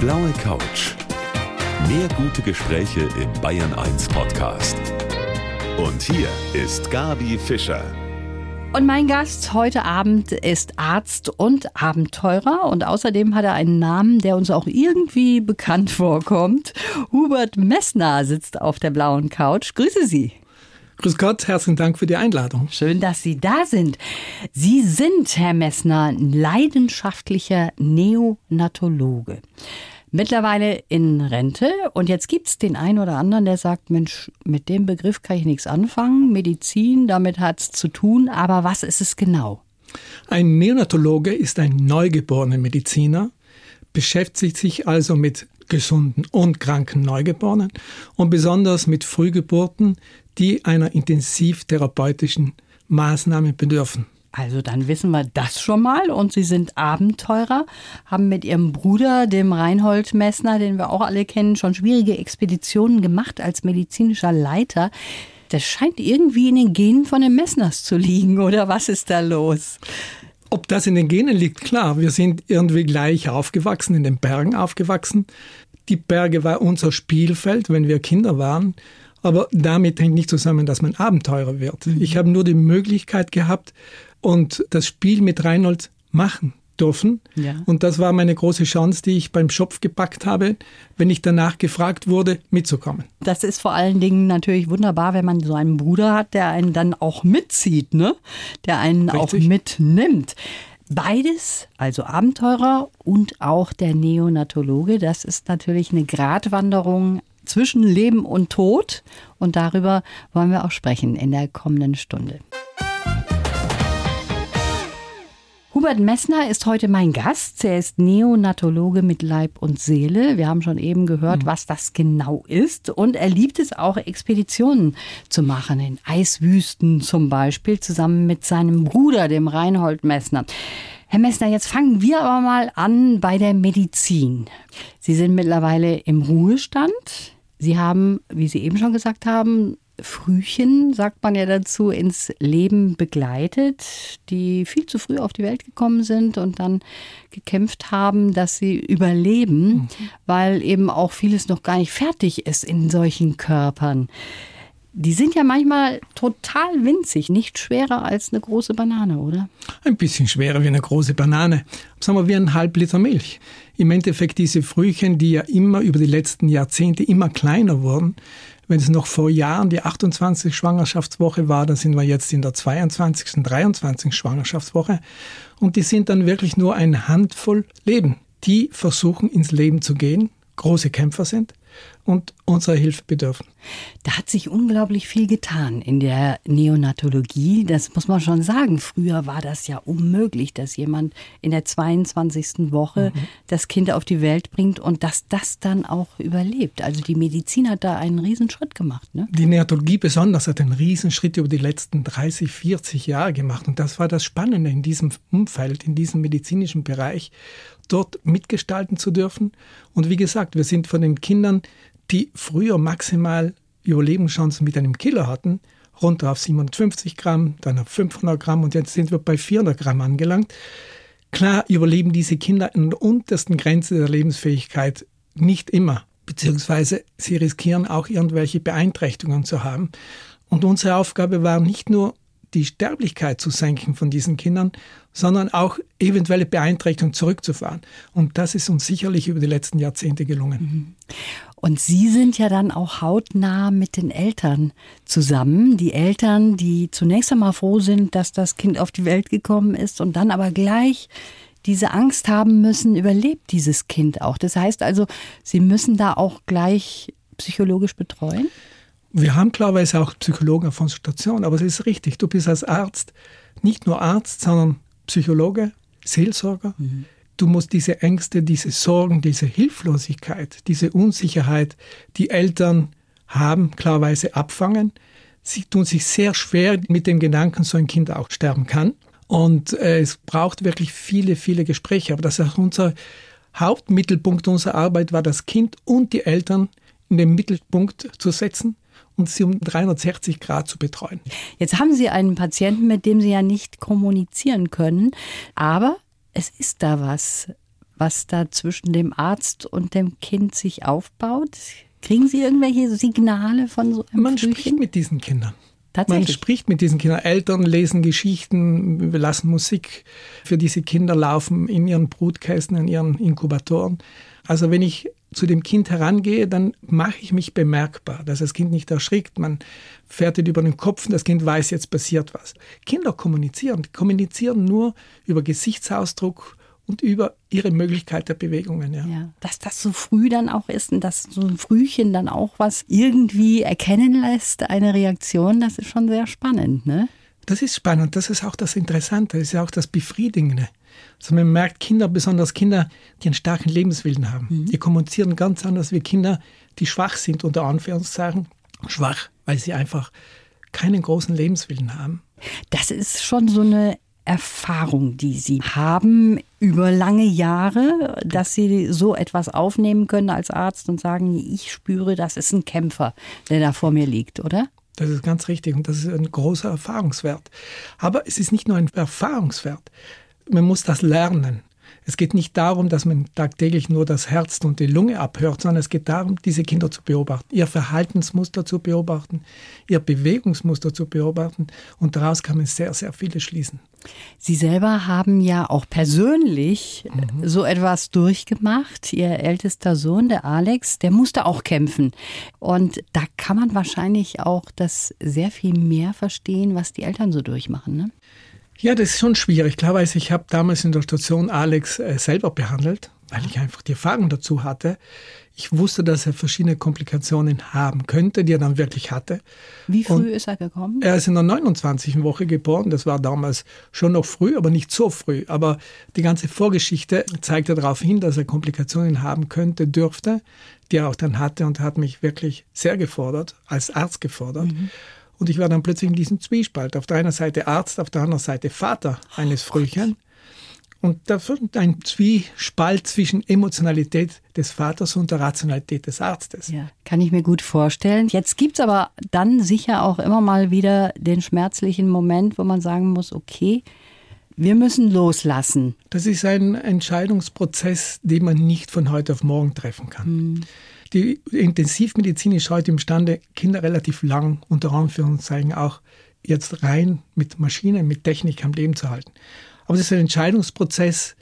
blaue Couch. Mehr gute Gespräche im Bayern 1 Podcast. Und hier ist Gabi Fischer. Und mein Gast heute Abend ist Arzt und Abenteurer und außerdem hat er einen Namen, der uns auch irgendwie bekannt vorkommt. Hubert Messner sitzt auf der blauen Couch. Grüße Sie. Grüß Gott, herzlichen Dank für die Einladung. Schön, dass Sie da sind. Sie sind, Herr Messner, leidenschaftlicher Neonatologe. Mittlerweile in Rente und jetzt gibt es den einen oder anderen, der sagt, Mensch, mit dem Begriff kann ich nichts anfangen. Medizin, damit hat es zu tun, aber was ist es genau? Ein Neonatologe ist ein neugeborener Mediziner, beschäftigt sich also mit gesunden und kranken Neugeborenen und besonders mit Frühgeburten, die einer intensivtherapeutischen Maßnahme bedürfen. Also dann wissen wir das schon mal. Und Sie sind Abenteurer, haben mit Ihrem Bruder, dem Reinhold Messner, den wir auch alle kennen, schon schwierige Expeditionen gemacht als medizinischer Leiter. Das scheint irgendwie in den Genen von den Messners zu liegen, oder was ist da los? Ob das in den Genen liegt, klar. Wir sind irgendwie gleich aufgewachsen, in den Bergen aufgewachsen. Die Berge war unser Spielfeld, wenn wir Kinder waren. Aber damit hängt nicht zusammen, dass man Abenteurer wird. Mhm. Ich habe nur die Möglichkeit gehabt und das Spiel mit Reinhold machen dürfen. Ja. Und das war meine große Chance, die ich beim Schopf gepackt habe, wenn ich danach gefragt wurde, mitzukommen. Das ist vor allen Dingen natürlich wunderbar, wenn man so einen Bruder hat, der einen dann auch mitzieht, ne? der einen Richtig. auch mitnimmt. Beides, also Abenteurer und auch der Neonatologe, das ist natürlich eine Gratwanderung zwischen Leben und Tod. Und darüber wollen wir auch sprechen in der kommenden Stunde. Hubert Messner ist heute mein Gast. Er ist Neonatologe mit Leib und Seele. Wir haben schon eben gehört, mhm. was das genau ist. Und er liebt es auch, Expeditionen zu machen, in Eiswüsten zum Beispiel, zusammen mit seinem Bruder, dem Reinhold Messner. Herr Messner, jetzt fangen wir aber mal an bei der Medizin. Sie sind mittlerweile im Ruhestand. Sie haben, wie Sie eben schon gesagt haben, Frühchen, sagt man ja dazu, ins Leben begleitet, die viel zu früh auf die Welt gekommen sind und dann gekämpft haben, dass sie überleben, mhm. weil eben auch vieles noch gar nicht fertig ist in solchen Körpern. Die sind ja manchmal total winzig, nicht schwerer als eine große Banane, oder? Ein bisschen schwerer wie eine große Banane. Sagen wir wie ein halb Liter Milch im Endeffekt diese Frühchen, die ja immer über die letzten Jahrzehnte immer kleiner wurden. Wenn es noch vor Jahren die 28. Schwangerschaftswoche war, dann sind wir jetzt in der 22., 23. Schwangerschaftswoche. Und die sind dann wirklich nur eine Handvoll Leben. Die versuchen ins Leben zu gehen, große Kämpfer sind und unserer Hilfe bedürfen. Da hat sich unglaublich viel getan in der Neonatologie. Das muss man schon sagen. Früher war das ja unmöglich, dass jemand in der 22. Woche mhm. das Kind auf die Welt bringt und dass das dann auch überlebt. Also die Medizin hat da einen Riesenschritt gemacht. Ne? Die Neonatologie besonders hat einen Riesenschritt über die letzten 30, 40 Jahre gemacht. Und das war das Spannende in diesem Umfeld, in diesem medizinischen Bereich dort mitgestalten zu dürfen. Und wie gesagt, wir sind von den Kindern, die früher maximal Überlebenschancen mit einem Kilo hatten, runter auf 750 Gramm, dann auf 500 Gramm und jetzt sind wir bei 400 Gramm angelangt. Klar überleben diese Kinder an der untersten Grenze der Lebensfähigkeit nicht immer, beziehungsweise sie riskieren auch irgendwelche Beeinträchtigungen zu haben. Und unsere Aufgabe war nicht nur die Sterblichkeit zu senken von diesen Kindern, sondern auch eventuelle Beeinträchtigungen zurückzufahren. Und das ist uns sicherlich über die letzten Jahrzehnte gelungen. Mhm. Und Sie sind ja dann auch hautnah mit den Eltern zusammen. Die Eltern, die zunächst einmal froh sind, dass das Kind auf die Welt gekommen ist und dann aber gleich diese Angst haben müssen, überlebt dieses Kind auch. Das heißt also, Sie müssen da auch gleich psychologisch betreuen? Wir haben klarerweise auch Psychologen auf unserer Station, aber es ist richtig, du bist als Arzt nicht nur Arzt, sondern Psychologe, Seelsorger. Mhm. Du musst diese Ängste, diese Sorgen, diese Hilflosigkeit, diese Unsicherheit, die Eltern haben, klarerweise abfangen. Sie tun sich sehr schwer mit dem Gedanken, so ein Kind auch sterben kann. Und äh, es braucht wirklich viele, viele Gespräche. Aber das ist unser Hauptmittelpunkt unserer Arbeit, war das Kind und die Eltern in den Mittelpunkt zu setzen und sie um 360 Grad zu betreuen. Jetzt haben Sie einen Patienten, mit dem Sie ja nicht kommunizieren können, aber es ist da was. was da zwischen dem Arzt und dem Kind sich aufbaut? Kriegen Sie irgendwelche Signale von so einem Man Frühchen? spricht mit diesen Kindern. Man spricht mit diesen Kindern. Eltern lesen Geschichten, wir lassen Musik für diese Kinder laufen in ihren Brutkästen, in ihren Inkubatoren. Also wenn ich zu dem Kind herangehe, dann mache ich mich bemerkbar, dass das Kind nicht erschrickt. Man fährt über den Kopf und das Kind weiß, jetzt passiert was. Kinder kommunizieren, die kommunizieren nur über Gesichtsausdruck und über ihre Möglichkeit der Bewegungen. Ja. Ja, dass das so früh dann auch ist und dass so ein Frühchen dann auch was irgendwie erkennen lässt, eine Reaktion, das ist schon sehr spannend, ne? Das ist spannend, das ist auch das Interessante, das ist ja auch das Befriedigende. Also man merkt Kinder, besonders Kinder, die einen starken Lebenswillen haben. Die kommunizieren ganz anders wie Kinder, die schwach sind, unter Anführungszeichen. Schwach, weil sie einfach keinen großen Lebenswillen haben. Das ist schon so eine Erfahrung, die Sie haben über lange Jahre, dass Sie so etwas aufnehmen können als Arzt und sagen, ich spüre, das ist ein Kämpfer, der da vor mir liegt, oder? Das ist ganz richtig und das ist ein großer Erfahrungswert. Aber es ist nicht nur ein Erfahrungswert. Man muss das lernen. Es geht nicht darum, dass man tagtäglich nur das Herz und die Lunge abhört, sondern es geht darum, diese Kinder zu beobachten, ihr Verhaltensmuster zu beobachten, ihr Bewegungsmuster zu beobachten und daraus kann man sehr, sehr vieles schließen. Sie selber haben ja auch persönlich so etwas durchgemacht. Ihr ältester Sohn, der Alex, der musste auch kämpfen. Und da kann man wahrscheinlich auch das sehr viel mehr verstehen, was die Eltern so durchmachen. Ne? Ja, das ist schon schwierig. Klarweise, ich habe damals in der Station Alex äh, selber behandelt, weil ich einfach die Erfahrung dazu hatte. Ich wusste, dass er verschiedene Komplikationen haben könnte, die er dann wirklich hatte. Wie früh Und ist er gekommen? Er ist in der 29. Woche geboren. Das war damals schon noch früh, aber nicht so früh. Aber die ganze Vorgeschichte zeigte darauf hin, dass er Komplikationen haben könnte, dürfte, die er auch dann hatte und hat mich wirklich sehr gefordert, als Arzt gefordert. Und ich war dann plötzlich in diesem Zwiespalt. Auf der einen Seite Arzt, auf der anderen Seite Vater eines Frühchen. Und da wird ein Zwiespalt zwischen Emotionalität des Vaters und der Rationalität des Arztes. Ja, kann ich mir gut vorstellen. Jetzt gibt's aber dann sicher auch immer mal wieder den schmerzlichen Moment, wo man sagen muss, okay, wir müssen loslassen. Das ist ein Entscheidungsprozess, den man nicht von heute auf morgen treffen kann. Die Intensivmedizin ist heute imstande, Kinder relativ lang, unter Anführungszeichen auch jetzt rein mit Maschinen, mit Technik am Leben zu halten. Aber das ist ein Entscheidungsprozess,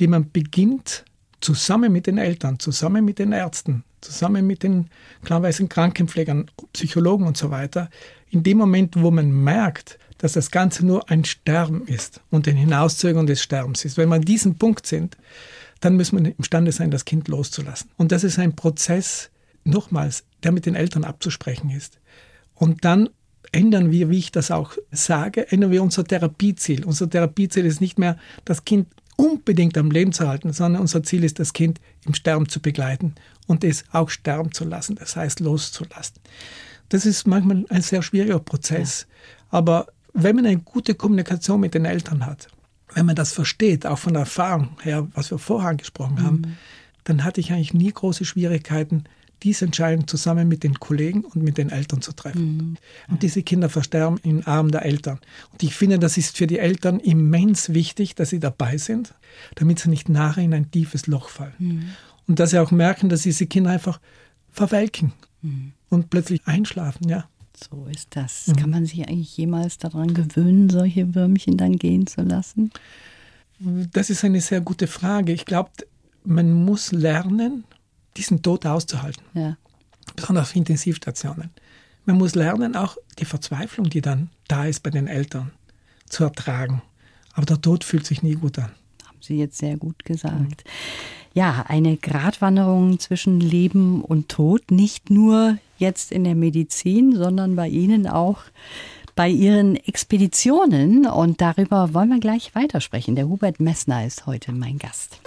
den man beginnt zusammen mit den Eltern, zusammen mit den Ärzten, zusammen mit den klarweise Krankenpflegern, Psychologen und so weiter. In dem Moment, wo man merkt, dass das Ganze nur ein Sterben ist und ein Hinauszögern des Sterbens ist. Wenn wir an diesem Punkt sind, dann muss man imstande sein, das Kind loszulassen. Und das ist ein Prozess, nochmals, der mit den Eltern abzusprechen ist. Und dann ändern wir, wie ich das auch sage, ändern wir unser Therapieziel. Unser Therapieziel ist nicht mehr, das Kind unbedingt am Leben zu halten, sondern unser Ziel ist, das Kind im Sterben zu begleiten und es auch sterben zu lassen, das heißt loszulassen. Das ist manchmal ein sehr schwieriger Prozess. Aber wenn man eine gute Kommunikation mit den Eltern hat, wenn man das versteht, auch von der Erfahrung her, was wir vorher angesprochen haben, dann hatte ich eigentlich nie große Schwierigkeiten, diese Entscheidung zusammen mit den Kollegen und mit den Eltern zu treffen. Und diese Kinder versterben im Arm der Eltern. Und ich finde, das ist für die Eltern immens wichtig, dass sie dabei sind, damit sie nicht nachher in ein tiefes Loch fallen. Und dass sie auch merken, dass diese Kinder einfach verwelken und plötzlich einschlafen, ja. So ist das. Kann man sich eigentlich jemals daran gewöhnen, solche Würmchen dann gehen zu lassen? Das ist eine sehr gute Frage. Ich glaube, man muss lernen, diesen Tod auszuhalten, Ja. besonders auf Intensivstationen. Man muss lernen, auch die Verzweiflung, die dann da ist bei den Eltern, zu ertragen. Aber der Tod fühlt sich nie gut an. Haben Sie jetzt sehr gut gesagt. Ja, eine Gratwanderung zwischen Leben und Tod, nicht nur jetzt in der Medizin, sondern bei Ihnen auch bei Ihren Expeditionen. Und darüber wollen wir gleich weitersprechen. Der Hubert Messner ist heute mein Gast.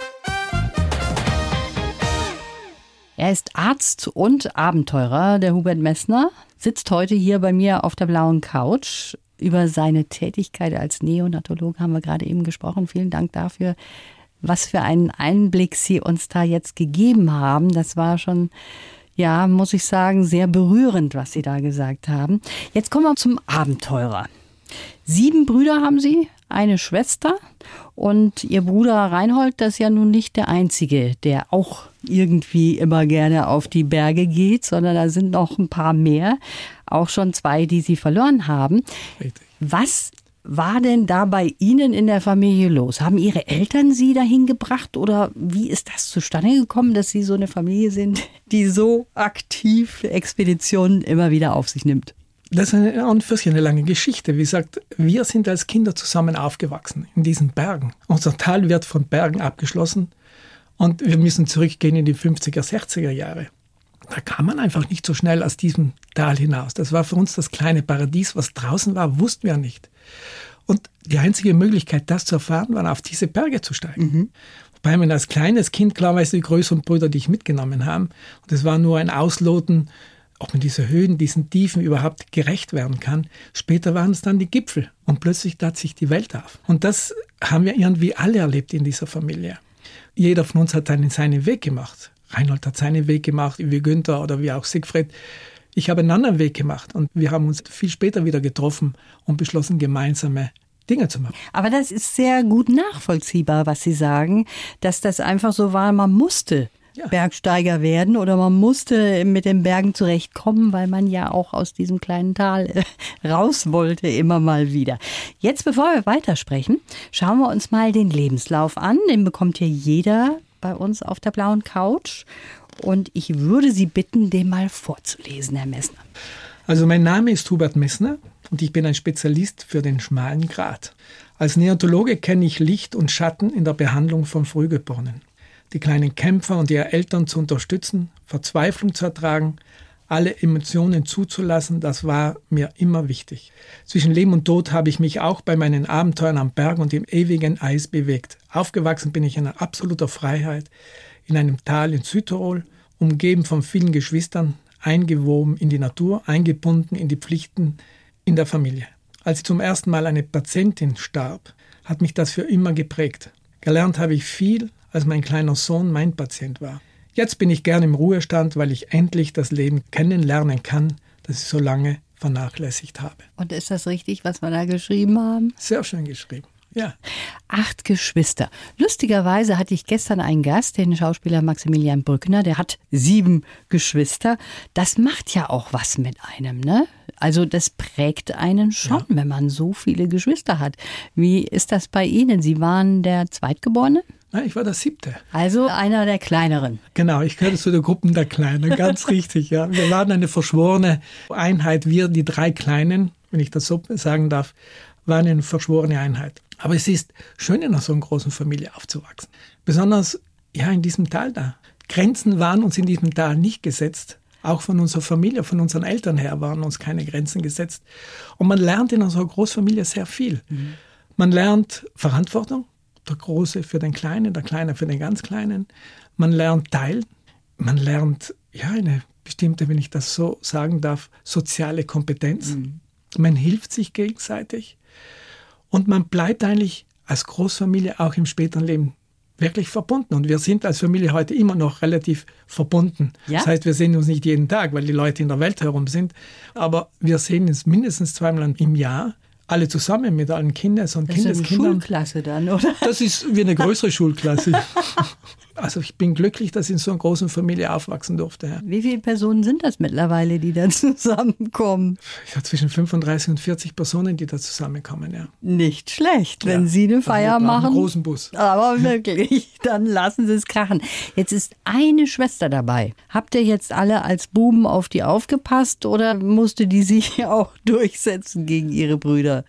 Er ist Arzt und Abenteurer, der Hubert Messner, sitzt heute hier bei mir auf der blauen Couch. Über seine Tätigkeit als Neonatologe haben wir gerade eben gesprochen. Vielen Dank dafür. Was für einen Einblick Sie uns da jetzt gegeben haben. Das war schon, ja, muss ich sagen, sehr berührend, was Sie da gesagt haben. Jetzt kommen wir zum Abenteurer. Sieben Brüder haben Sie eine Schwester und ihr Bruder Reinhold, das ist ja nun nicht der einzige, der auch irgendwie immer gerne auf die Berge geht, sondern da sind noch ein paar mehr, auch schon zwei, die sie verloren haben. Richtig. Was war denn da bei Ihnen in der Familie los? Haben Ihre Eltern Sie dahin gebracht oder wie ist das zustande gekommen, dass Sie so eine Familie sind, die so aktiv Expeditionen immer wieder auf sich nimmt? Das ist eine, an für sich eine lange Geschichte. Wie gesagt, wir sind als Kinder zusammen aufgewachsen in diesen Bergen. Unser Tal wird von Bergen abgeschlossen und wir müssen zurückgehen in die 50er, 60er Jahre. Da kam man einfach nicht so schnell aus diesem Tal hinaus. Das war für uns das kleine Paradies. Was draußen war, wussten wir nicht. Und die einzige Möglichkeit, das zu erfahren, war, auf diese Berge zu steigen. Mhm. Wobei man als kleines Kind klar weiß, die größeren Brüder dich mitgenommen haben. Und es war nur ein Ausloten ob man diese Höhen, diesen Tiefen überhaupt gerecht werden kann. Später waren es dann die Gipfel und plötzlich tat sich die Welt auf. Und das haben wir irgendwie alle erlebt in dieser Familie. Jeder von uns hat dann seinen Weg gemacht. Reinhold hat seinen Weg gemacht, wie Günther oder wie auch Siegfried. Ich habe einen anderen Weg gemacht und wir haben uns viel später wieder getroffen und beschlossen, gemeinsame Dinge zu machen. Aber das ist sehr gut nachvollziehbar, was Sie sagen, dass das einfach so war, man musste ja. Bergsteiger werden oder man musste mit den Bergen zurechtkommen, weil man ja auch aus diesem kleinen Tal äh, raus wollte, immer mal wieder. Jetzt, bevor wir weitersprechen, schauen wir uns mal den Lebenslauf an. Den bekommt hier jeder bei uns auf der blauen Couch. Und ich würde Sie bitten, den mal vorzulesen, Herr Messner. Also mein Name ist Hubert Messner und ich bin ein Spezialist für den schmalen Grat. Als Neontologe kenne ich Licht und Schatten in der Behandlung von Frühgeborenen die kleinen Kämpfer und ihre Eltern zu unterstützen, Verzweiflung zu ertragen, alle Emotionen zuzulassen, das war mir immer wichtig. Zwischen Leben und Tod habe ich mich auch bei meinen Abenteuern am Berg und im ewigen Eis bewegt. Aufgewachsen bin ich in absoluter Freiheit, in einem Tal in Südtirol, umgeben von vielen Geschwistern, eingewoben in die Natur, eingebunden in die Pflichten in der Familie. Als zum ersten Mal eine Patientin starb, hat mich das für immer geprägt. Gelernt habe ich viel, als mein kleiner Sohn mein Patient war. Jetzt bin ich gern im Ruhestand, weil ich endlich das Leben kennenlernen kann, das ich so lange vernachlässigt habe. Und ist das richtig, was wir da geschrieben haben? Sehr schön geschrieben. Ja. Acht Geschwister. Lustigerweise hatte ich gestern einen Gast, den Schauspieler Maximilian Brückner, der hat sieben Geschwister. Das macht ja auch was mit einem, ne? Also das prägt einen schon, ja. wenn man so viele Geschwister hat. Wie ist das bei Ihnen? Sie waren der Zweitgeborene? Nein, ich war der siebte. Also einer der kleineren. Genau, ich gehörte zu der Gruppe der Kleinen, ganz richtig. Ja. Wir waren eine verschworene Einheit. Wir, die drei Kleinen, wenn ich das so sagen darf, waren eine verschworene Einheit. Aber es ist schön, in einer so großen Familie aufzuwachsen. Besonders ja in diesem Tal da. Grenzen waren uns in diesem Tal nicht gesetzt. Auch von unserer Familie, von unseren Eltern her waren uns keine Grenzen gesetzt. Und man lernt in unserer Großfamilie sehr viel. Mhm. Man lernt Verantwortung, der Große für den Kleinen, der Kleine für den ganz Kleinen. Man lernt teilen, man lernt ja eine bestimmte, wenn ich das so sagen darf, soziale Kompetenz. Mhm. Man hilft sich gegenseitig und man bleibt eigentlich als Großfamilie auch im späteren Leben wirklich verbunden. Und wir sind als Familie heute immer noch relativ verbunden. Ja? Das heißt, wir sehen uns nicht jeden Tag, weil die Leute in der Welt herum sind. Aber wir sehen uns mindestens zweimal im Jahr alle zusammen mit allen Kindern und das Kindeskindern. Ist eine Schulklasse dann, oder? Das ist wie eine größere Schulklasse. Also ich bin glücklich, dass ich in so einer großen Familie aufwachsen durfte. Ja. Wie viele Personen sind das mittlerweile, die da zusammenkommen? Ich habe zwischen 35 und 40 Personen, die da zusammenkommen, ja. Nicht schlecht, wenn ja, Sie eine Feier machen. Einen großen Bus. Aber wirklich, dann lassen Sie es krachen. Jetzt ist eine Schwester dabei. Habt ihr jetzt alle als Buben auf die aufgepasst oder musste die sich auch durchsetzen gegen ihre Brüder?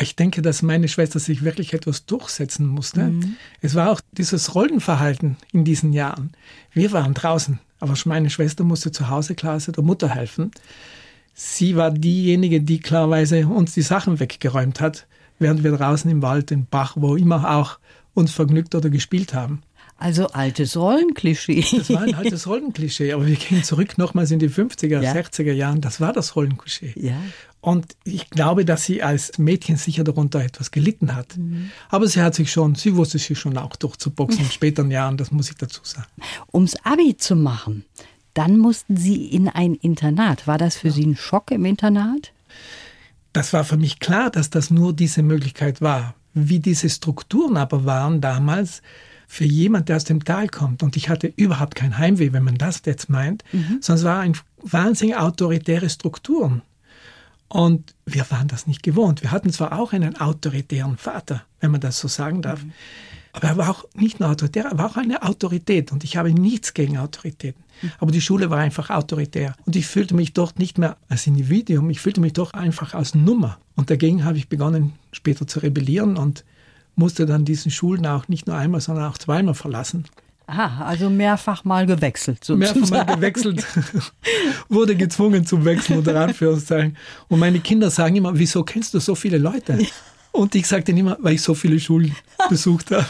Ich denke, dass meine Schwester sich wirklich etwas durchsetzen musste. Mhm. Es war auch dieses Rollenverhalten in diesen Jahren. Wir waren draußen, aber meine Schwester musste zu Hause klarerweise der Mutter helfen. Sie war diejenige, die klarerweise uns die Sachen weggeräumt hat, während wir draußen im Wald, im Bach, wo immer auch uns vergnügt oder gespielt haben. Also altes Rollenklischee. Das war ein altes Rollenklischee, aber wir gehen zurück nochmals in die 50er, ja. 60er Jahren. Das war das Rollenklischee. Ja. Und ich glaube, dass sie als Mädchen sicher darunter etwas gelitten hat. Mhm. Aber sie hat sich schon, sie wusste sich schon auch durchzuboxen in späteren Jahren, das muss ich dazu sagen. Ums Abi zu machen, dann mussten Sie in ein Internat. War das für ja. Sie ein Schock im Internat? Das war für mich klar, dass das nur diese Möglichkeit war. wie diese Strukturen aber waren damals für jemand, der aus dem Tal kommt. Und ich hatte überhaupt kein Heimweh, wenn man das jetzt meint, mhm. sondern es war ein wahnsinnig autoritäre Strukturen. Und wir waren das nicht gewohnt. Wir hatten zwar auch einen autoritären Vater, wenn man das so sagen darf, mhm. aber er war auch nicht nur autoritär, er war auch eine Autorität. Und ich habe nichts gegen Autoritäten. Mhm. Aber die Schule war einfach autoritär. Und ich fühlte mich dort nicht mehr als Individuum, ich fühlte mich doch einfach als Nummer. Und dagegen habe ich begonnen, später zu rebellieren und musste dann diesen Schulen auch nicht nur einmal, sondern auch zweimal verlassen. Ah, also mehrfach mal gewechselt. Sozusagen. Mehrfach mal gewechselt. Wurde gezwungen zum Wechseln unter Anführungszeichen. Und meine Kinder sagen immer, wieso kennst du so viele Leute? Ja. Und ich sagte immer, weil ich so viele Schulen besucht habe.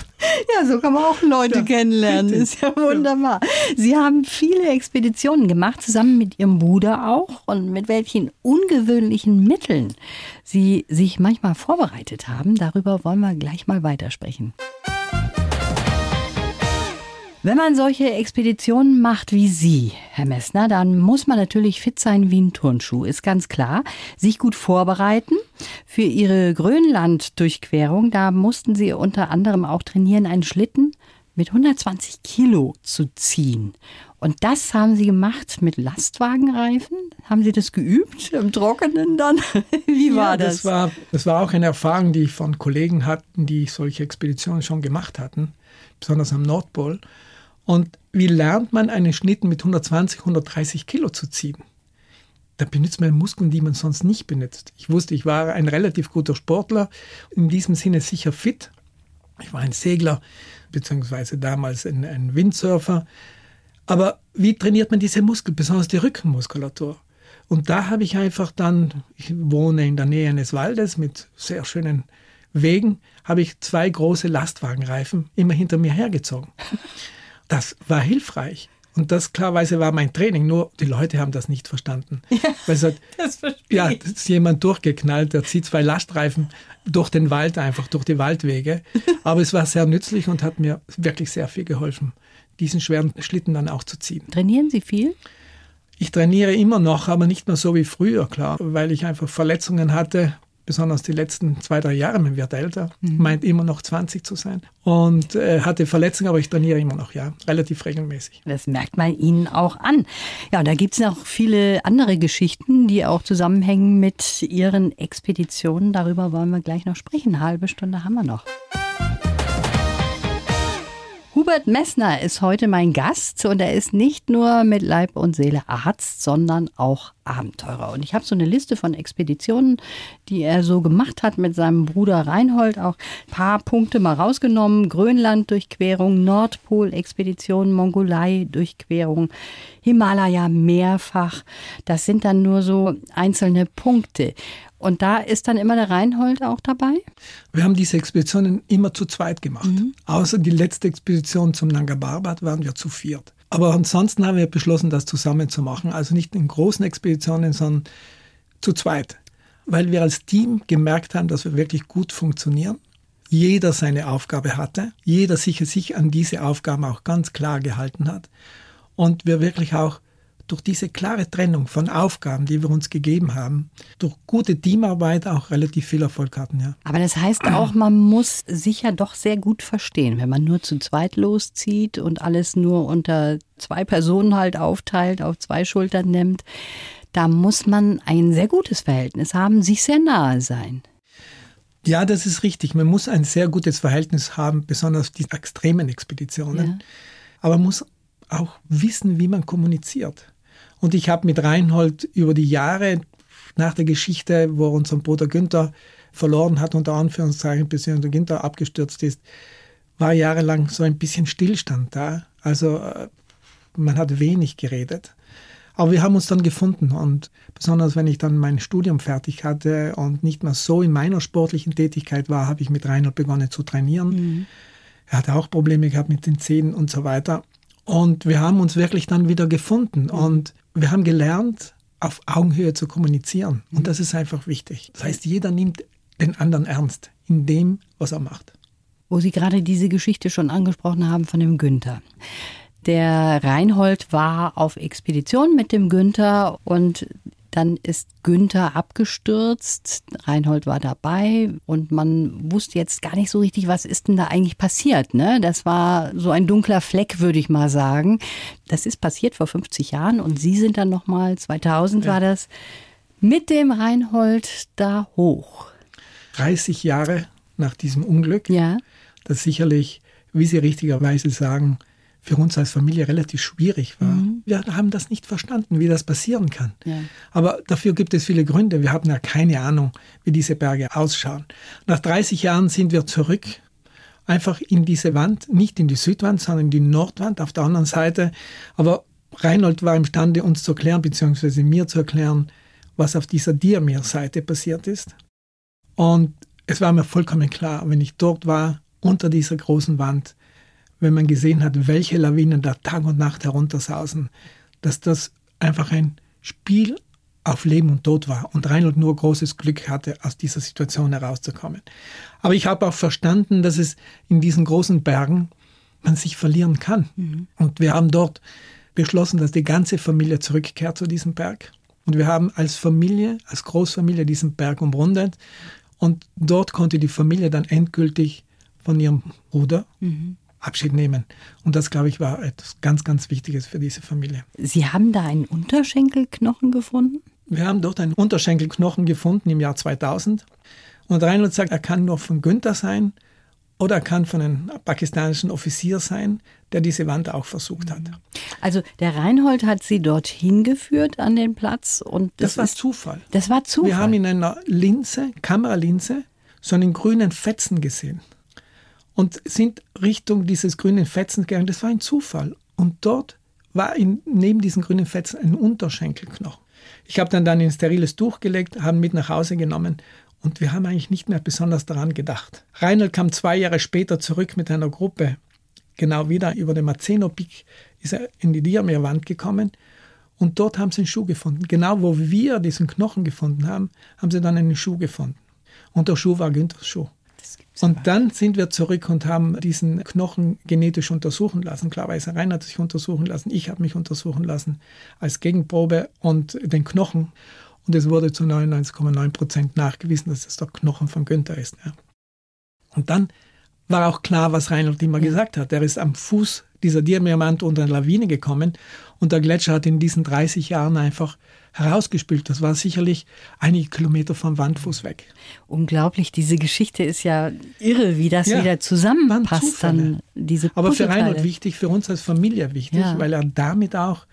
Ja, so kann man auch Leute ja, kennenlernen. Richtig. Ist ja wunderbar. Ja. Sie haben viele Expeditionen gemacht, zusammen mit Ihrem Bruder auch. Und mit welchen ungewöhnlichen Mitteln Sie sich manchmal vorbereitet haben, darüber wollen wir gleich mal weitersprechen. Wenn man solche Expeditionen macht wie Sie, Herr Messner, dann muss man natürlich fit sein wie ein Turnschuh, ist ganz klar. Sich gut vorbereiten. Für Ihre Grönland-Durchquerung, da mussten Sie unter anderem auch trainieren, einen Schlitten mit 120 Kilo zu ziehen. Und das haben Sie gemacht mit Lastwagenreifen? Haben Sie das geübt im Trockenen dann? Wie war ja, das? Das war, das war auch eine Erfahrung, die ich von Kollegen hatten, die solche Expeditionen schon gemacht hatten, besonders am Nordpol. Und wie lernt man einen Schnitten mit 120, 130 Kilo zu ziehen? Da benutzt man Muskeln, die man sonst nicht benutzt. Ich wusste, ich war ein relativ guter Sportler, in diesem Sinne sicher fit. Ich war ein Segler, beziehungsweise damals ein, ein Windsurfer. Aber wie trainiert man diese Muskeln, besonders die Rückenmuskulatur? Und da habe ich einfach dann, ich wohne in der Nähe eines Waldes mit sehr schönen Wegen, habe ich zwei große Lastwagenreifen immer hinter mir hergezogen. Das war hilfreich. Und das klarweise war mein Training, nur die Leute haben das nicht verstanden. Ja, Weil es hat, das ja, das ist jemand durchgeknallt, der zieht zwei Lastreifen durch den Wald einfach, durch die Waldwege. Aber es war sehr nützlich und hat mir wirklich sehr viel geholfen, diesen schweren Schlitten dann auch zu ziehen. Trainieren Sie viel? Ich trainiere immer noch, aber nicht mehr so wie früher, klar, weil ich einfach Verletzungen hatte, besonders die letzten zwei, drei Jahre, wird älter, mhm. meint immer noch 20 zu sein und äh, hatte Verletzungen, aber ich trainiere immer noch, ja, relativ regelmäßig. Das merkt man Ihnen auch an. Ja, und da gibt es noch viele andere Geschichten, die auch zusammenhängen mit Ihren Expeditionen. Darüber wollen wir gleich noch sprechen. Eine halbe Stunde haben wir noch. Hubert Messner ist heute mein Gast und er ist nicht nur mit Leib und Seele Arzt, sondern auch Abenteurer. Und ich habe so eine Liste von Expeditionen, die er so gemacht hat mit seinem Bruder Reinhold. Auch ein paar Punkte mal rausgenommen. Grönland-Durchquerung, Nordpol-Expedition, Mongolei-Durchquerung, Himalaya mehrfach. Das sind dann nur so einzelne Punkte. Und da ist dann immer der Reinhold auch dabei? Wir haben diese Expeditionen immer zu zweit gemacht. Mhm. Außer die letzte Expedition zum Nanga Parbat waren wir zu viert. Aber ansonsten haben wir beschlossen, das zusammen zu machen. Also nicht in großen Expeditionen, sondern zu zweit. Weil wir als Team gemerkt haben, dass wir wirklich gut funktionieren. Jeder seine Aufgabe hatte. Jeder sicher sich an diese Aufgaben auch ganz klar gehalten hat. Und wir wirklich auch durch diese klare Trennung von Aufgaben, die wir uns gegeben haben, durch gute Teamarbeit auch relativ viel Erfolg hatten. Ja. Aber das heißt auch, man muss sich ja doch sehr gut verstehen, wenn man nur zu zweit loszieht und alles nur unter zwei Personen halt aufteilt, auf zwei Schultern nimmt. Da muss man ein sehr gutes Verhältnis haben, sich sehr nahe sein. Ja, das ist richtig. Man muss ein sehr gutes Verhältnis haben, besonders die extremen Expeditionen. Ja. Aber man muss auch wissen, wie man kommuniziert. Und ich habe mit Reinhold über die Jahre nach der Geschichte, wo unser Bruder Günther verloren hat, unter Anführungszeichen, bis Günther abgestürzt ist, war jahrelang so ein bisschen Stillstand da. Also äh, man hat wenig geredet. Aber wir haben uns dann gefunden und besonders wenn ich dann mein Studium fertig hatte und nicht mehr so in meiner sportlichen Tätigkeit war, habe ich mit Reinhold begonnen zu trainieren. Mhm. Er hatte auch Probleme gehabt mit den Zähnen und so weiter. Und wir haben uns wirklich dann wieder gefunden. Mhm. Und wir haben gelernt, auf Augenhöhe zu kommunizieren. Und mhm. das ist einfach wichtig. Das heißt, jeder nimmt den anderen ernst in dem, was er macht. Wo Sie gerade diese Geschichte schon angesprochen haben von dem Günther. Der Reinhold war auf Expedition mit dem Günther und Dann ist Günther abgestürzt, Reinhold war dabei und man wusste jetzt gar nicht so richtig, was ist denn da eigentlich passiert. Ne? Das war so ein dunkler Fleck, würde ich mal sagen. Das ist passiert vor 50 Jahren und Sie sind dann nochmal, 2000 ja. war das, mit dem Reinhold da hoch. 30 Jahre nach diesem Unglück, ja. das sicherlich, wie Sie richtigerweise sagen, für uns als Familie relativ schwierig war. Mhm. Wir haben das nicht verstanden, wie das passieren kann. Ja. Aber dafür gibt es viele Gründe. Wir haben ja keine Ahnung, wie diese Berge ausschauen. Nach 30 Jahren sind wir zurück, einfach in diese Wand, nicht in die Südwand, sondern in die Nordwand auf der anderen Seite. Aber Reinhold war imstande, uns zu erklären, beziehungsweise mir zu erklären, was auf dieser Diameer-Seite passiert ist. Und es war mir vollkommen klar, wenn ich dort war, unter dieser großen Wand, wenn man gesehen hat, welche Lawinen da Tag und Nacht heruntersausen, dass das einfach ein Spiel auf Leben und Tod war und Reinhold nur großes Glück hatte, aus dieser Situation herauszukommen. Aber ich habe auch verstanden, dass es in diesen großen Bergen man sich verlieren kann. Mhm. Und wir haben dort beschlossen, dass die ganze Familie zurückkehrt zu diesem Berg. Und wir haben als Familie, als Großfamilie diesen Berg umrundet. Und dort konnte die Familie dann endgültig von ihrem Bruder mhm. Abschied nehmen. Und das, glaube ich, war etwas ganz, ganz Wichtiges für diese Familie. Sie haben da einen Unterschenkelknochen gefunden? Wir haben dort einen Unterschenkelknochen gefunden im Jahr 2000. Und Reinhold sagt, er kann nur von Günther sein oder er kann von einem pakistanischen Offizier sein, der diese Wand auch versucht hat. Also der Reinhold hat sie dorthin geführt an den Platz und das, das war ist, Zufall. Das war Zufall. Wir haben in einer Linse, Kameralinse, so einen grünen Fetzen gesehen und sind Richtung dieses grünen Fetzen gegangen. Das war ein Zufall. Und dort war in, neben diesem grünen Fetzen ein Unterschenkelknochen. Ich habe dann dann ein steriles Tuch gelegt, haben mit nach Hause genommen und wir haben eigentlich nicht mehr besonders daran gedacht. Reinhold kam zwei Jahre später zurück mit einer Gruppe. Genau wieder über den Marzeno-Peak ist er in die Diameerwand gekommen und dort haben sie einen Schuh gefunden. Genau wo wir diesen Knochen gefunden haben, haben sie dann einen Schuh gefunden. Und der Schuh war Günthers Schuh. Und dann sind wir zurück und haben diesen Knochen genetisch untersuchen lassen. Klarweise Rainer hat sich untersuchen lassen, ich habe mich untersuchen lassen als Gegenprobe und den Knochen. Und es wurde zu 99,9 Prozent nachgewiesen, dass es der Knochen von Günther ist. Ja. Und dann war auch klar, was Reinhold immer gesagt hat. Er ist am Fuß dieser Diamant unter eine Lawine gekommen und der Gletscher hat in diesen 30 Jahren einfach herausgespült. Das war sicherlich einige Kilometer vom Wandfuß weg. Unglaublich, diese Geschichte ist ja irre, wie das ja, wieder zusammenpasst. Dann diese Aber für Reinhold wichtig, für uns als Familie wichtig, ja. weil er damit auch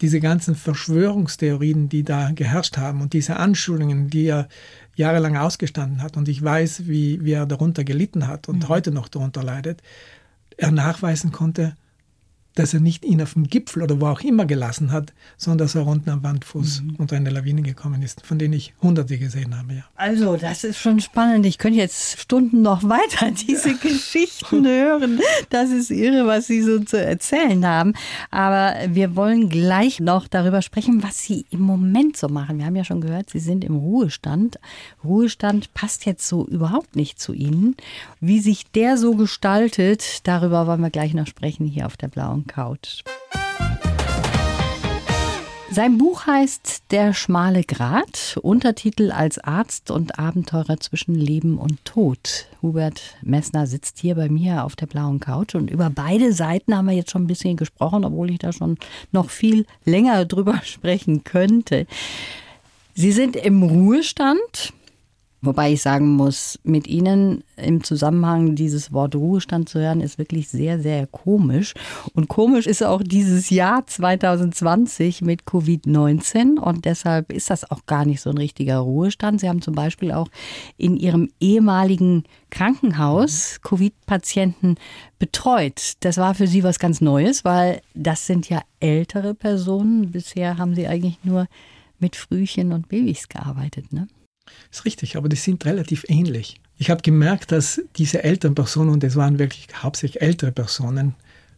diese ganzen Verschwörungstheorien, die da geherrscht haben und diese Anschuldigungen, die er jahrelang ausgestanden hat und ich weiß, wie, wie er darunter gelitten hat und mhm. heute noch darunter leidet, er nachweisen konnte, dass er nicht ihn auf dem Gipfel oder wo auch immer gelassen hat, sondern dass er unten am Wandfuß mhm. unter eine Lawine gekommen ist, von denen ich hunderte gesehen habe. Ja. Also, das ist schon spannend. Ich könnte jetzt Stunden noch weiter diese ja. Geschichten hören. Das ist irre, was Sie so zu erzählen haben. Aber wir wollen gleich noch darüber sprechen, was Sie im Moment so machen. Wir haben ja schon gehört, Sie sind im Ruhestand. Ruhestand passt jetzt so überhaupt nicht zu Ihnen. Wie sich der so gestaltet, darüber wollen wir gleich noch sprechen hier auf der blauen Couch. Sein Buch heißt Der schmale Grat, Untertitel als Arzt und Abenteurer zwischen Leben und Tod. Hubert Messner sitzt hier bei mir auf der blauen Couch und über beide Seiten haben wir jetzt schon ein bisschen gesprochen, obwohl ich da schon noch viel länger drüber sprechen könnte. Sie sind im Ruhestand, Wobei ich sagen muss, mit Ihnen im Zusammenhang dieses Wort Ruhestand zu hören, ist wirklich sehr, sehr komisch. Und komisch ist auch dieses Jahr 2020 mit Covid-19. Und deshalb ist das auch gar nicht so ein richtiger Ruhestand. Sie haben zum Beispiel auch in Ihrem ehemaligen Krankenhaus Covid-Patienten betreut. Das war für Sie was ganz Neues, weil das sind ja ältere Personen. Bisher haben Sie eigentlich nur mit Frühchen und Babys gearbeitet, ne? Ist richtig, aber die sind relativ ähnlich. Ich habe gemerkt, dass diese älteren Personen, und es waren wirklich hauptsächlich ältere Personen,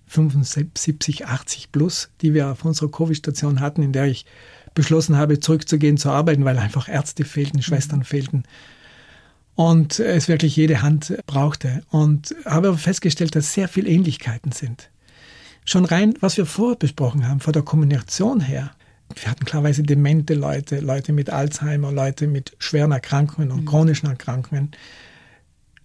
75, 80 plus, die wir auf unserer Covid-Station hatten, in der ich beschlossen habe, zurückzugehen zu arbeiten, weil einfach Ärzte fehlten, Schwestern mhm. fehlten und es wirklich jede Hand brauchte. Und habe aber festgestellt, dass sehr viele Ähnlichkeiten sind. Schon rein, was wir vorher besprochen haben, von der Kommunikation her, wir hatten klarerweise demente Leute, Leute mit Alzheimer, Leute mit schweren Erkrankungen und mhm. chronischen Erkrankungen.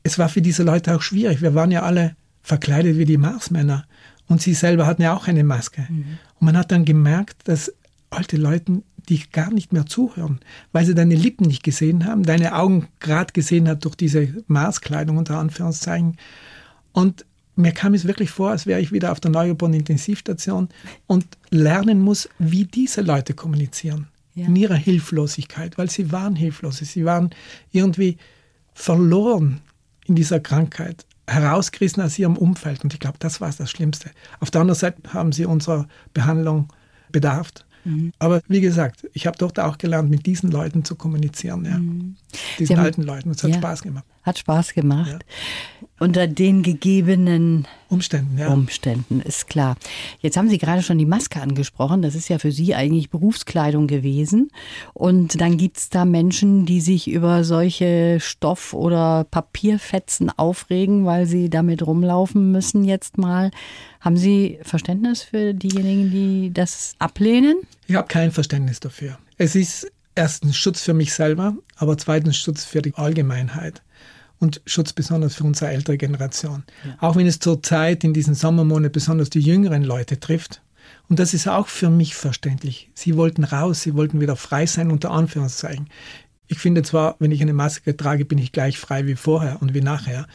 Es war für diese Leute auch schwierig. Wir waren ja alle verkleidet wie die Marsmänner und sie selber hatten ja auch eine Maske. Mhm. Und man hat dann gemerkt, dass alte Leute die gar nicht mehr zuhören, weil sie deine Lippen nicht gesehen haben, deine Augen gerade gesehen hat durch diese Maßkleidung unter Anführungszeichen. Und mir kam es wirklich vor, als wäre ich wieder auf der Neugeborenen-Intensivstation und lernen muss, wie diese Leute kommunizieren. Ja. In ihrer Hilflosigkeit, weil sie waren hilflos. Sie waren irgendwie verloren in dieser Krankheit, herausgerissen aus ihrem Umfeld. Und ich glaube, das war das Schlimmste. Auf der anderen Seite haben sie unserer Behandlung bedarf. Mhm. Aber wie gesagt, ich habe dort auch gelernt, mit diesen Leuten zu kommunizieren, ja. Mhm. diesen haben, alten Leuten. Es hat ja, Spaß gemacht. Hat Spaß gemacht. Ja. Unter den gegebenen Umständen, ja. Umständen, ist klar. Jetzt haben Sie gerade schon die Maske angesprochen. Das ist ja für Sie eigentlich Berufskleidung gewesen. Und dann gibt es da Menschen, die sich über solche Stoff- oder Papierfetzen aufregen, weil sie damit rumlaufen müssen jetzt mal. Haben Sie Verständnis für diejenigen, die das ablehnen? Ich habe kein Verständnis dafür. Es ist erstens Schutz für mich selber, aber zweitens Schutz für die Allgemeinheit und Schutz besonders für unsere ältere Generation. Ja. Auch wenn es zurzeit in diesen Sommermonaten besonders die jüngeren Leute trifft. Und das ist auch für mich verständlich. Sie wollten raus, sie wollten wieder frei sein, unter Anführungszeichen. Ich finde zwar, wenn ich eine Maske trage, bin ich gleich frei wie vorher und wie nachher.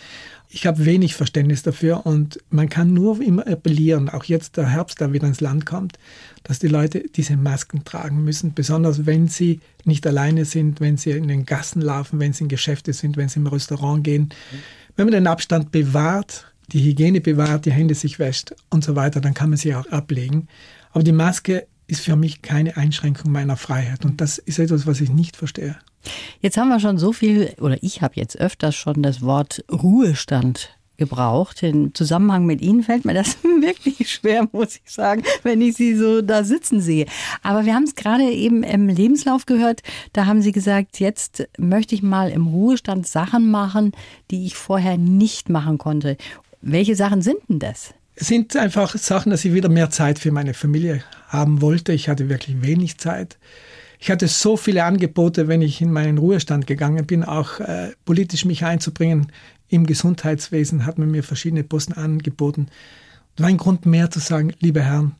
Ich habe wenig Verständnis dafür und man kann nur immer appellieren, auch jetzt der Herbst, der wieder ins Land kommt, dass die Leute diese Masken tragen müssen, besonders wenn sie nicht alleine sind, wenn sie in den Gassen laufen, wenn sie in Geschäfte sind, wenn sie im Restaurant gehen. Wenn man den Abstand bewahrt, die Hygiene bewahrt, die Hände sich wäscht und so weiter, dann kann man sie auch ablegen. Aber die Maske ist für mich keine Einschränkung meiner Freiheit und das ist etwas, was ich nicht verstehe. Jetzt haben wir schon so viel, oder ich habe jetzt öfters schon das Wort Ruhestand gebraucht. In Zusammenhang mit Ihnen fällt mir das wirklich schwer, muss ich sagen, wenn ich Sie so da sitzen sehe. Aber wir haben es gerade eben im Lebenslauf gehört. Da haben Sie gesagt, jetzt möchte ich mal im Ruhestand Sachen machen, die ich vorher nicht machen konnte. Welche Sachen sind denn das? Es sind einfach Sachen, dass ich wieder mehr Zeit für meine Familie haben wollte. Ich hatte wirklich wenig Zeit. Ich hatte so viele Angebote, wenn ich in meinen Ruhestand gegangen bin, auch äh, politisch mich einzubringen. Im Gesundheitswesen hat man mir verschiedene Posten angeboten. Das war ein Grund mehr zu sagen, liebe Herren,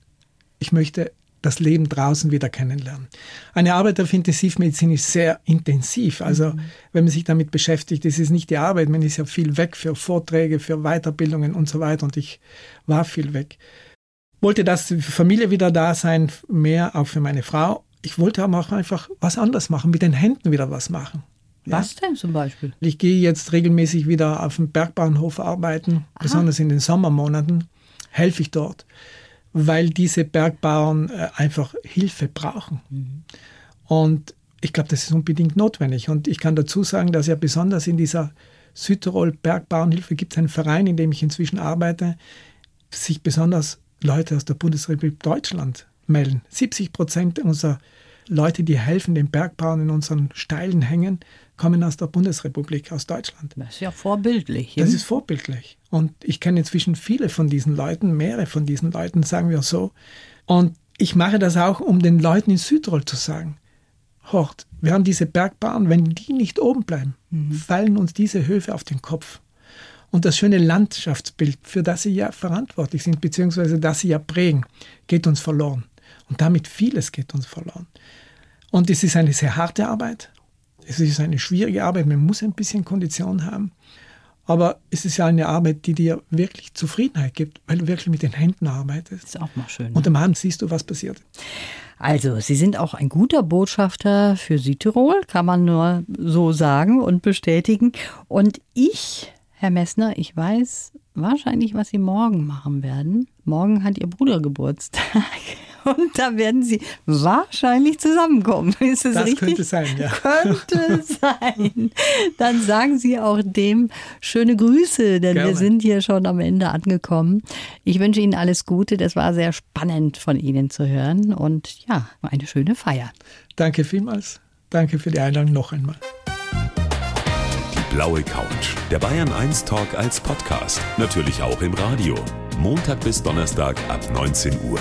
ich möchte das Leben draußen wieder kennenlernen. Eine Arbeit auf Intensivmedizin ist sehr intensiv. Also mhm. wenn man sich damit beschäftigt, das ist nicht die Arbeit, man ist ja viel weg für Vorträge, für Weiterbildungen und so weiter. Und ich war viel weg. Wollte, dass die Familie wieder da sein, mehr auch für meine Frau ich wollte aber auch einfach was anderes machen, mit den Händen wieder was machen. Was ja. denn zum Beispiel? Ich gehe jetzt regelmäßig wieder auf dem Bergbauernhof arbeiten, Aha. besonders in den Sommermonaten helfe ich dort, weil diese Bergbauern äh, einfach Hilfe brauchen. Mhm. Und ich glaube, das ist unbedingt notwendig. Und ich kann dazu sagen, dass ja besonders in dieser Südtirol Bergbauernhilfe gibt es einen Verein, in dem ich inzwischen arbeite, sich besonders Leute aus der Bundesrepublik Deutschland melden. 70 Prozent unserer Leute, die helfen den Bergbauern in unseren steilen Hängen, kommen aus der Bundesrepublik, aus Deutschland. Das ist ja vorbildlich. Das ist vorbildlich. Und ich kenne inzwischen viele von diesen Leuten, mehrere von diesen Leuten, sagen wir so. Und ich mache das auch, um den Leuten in Südtirol zu sagen, hort, wir haben diese Bergbauern, wenn die nicht oben bleiben, mhm. fallen uns diese Höfe auf den Kopf. Und das schöne Landschaftsbild, für das sie ja verantwortlich sind, beziehungsweise das sie ja prägen, geht uns verloren. Und damit vieles geht uns verloren. Und es ist eine sehr harte Arbeit. Es ist eine schwierige Arbeit. Man muss ein bisschen Kondition haben. Aber es ist ja eine Arbeit, die dir wirklich Zufriedenheit gibt, weil du wirklich mit den Händen arbeitest. Das ist auch mal schön. Ne? Und am Abend siehst du, was passiert. Also, Sie sind auch ein guter Botschafter für Südtirol, kann man nur so sagen und bestätigen. Und ich, Herr Messner, ich weiß wahrscheinlich, was Sie morgen machen werden. Morgen hat Ihr Bruder Geburtstag. Und da werden sie wahrscheinlich zusammenkommen. Ist das, das richtig? könnte sein, ja. Könnte sein. Dann sagen Sie auch dem schöne Grüße, denn Gerne. wir sind hier schon am Ende angekommen. Ich wünsche Ihnen alles Gute. Das war sehr spannend von Ihnen zu hören. Und ja, eine schöne Feier. Danke vielmals. Danke für die Einladung noch einmal. Die blaue Couch. Der Bayern 1 Talk als Podcast. Natürlich auch im Radio. Montag bis Donnerstag ab 19 Uhr.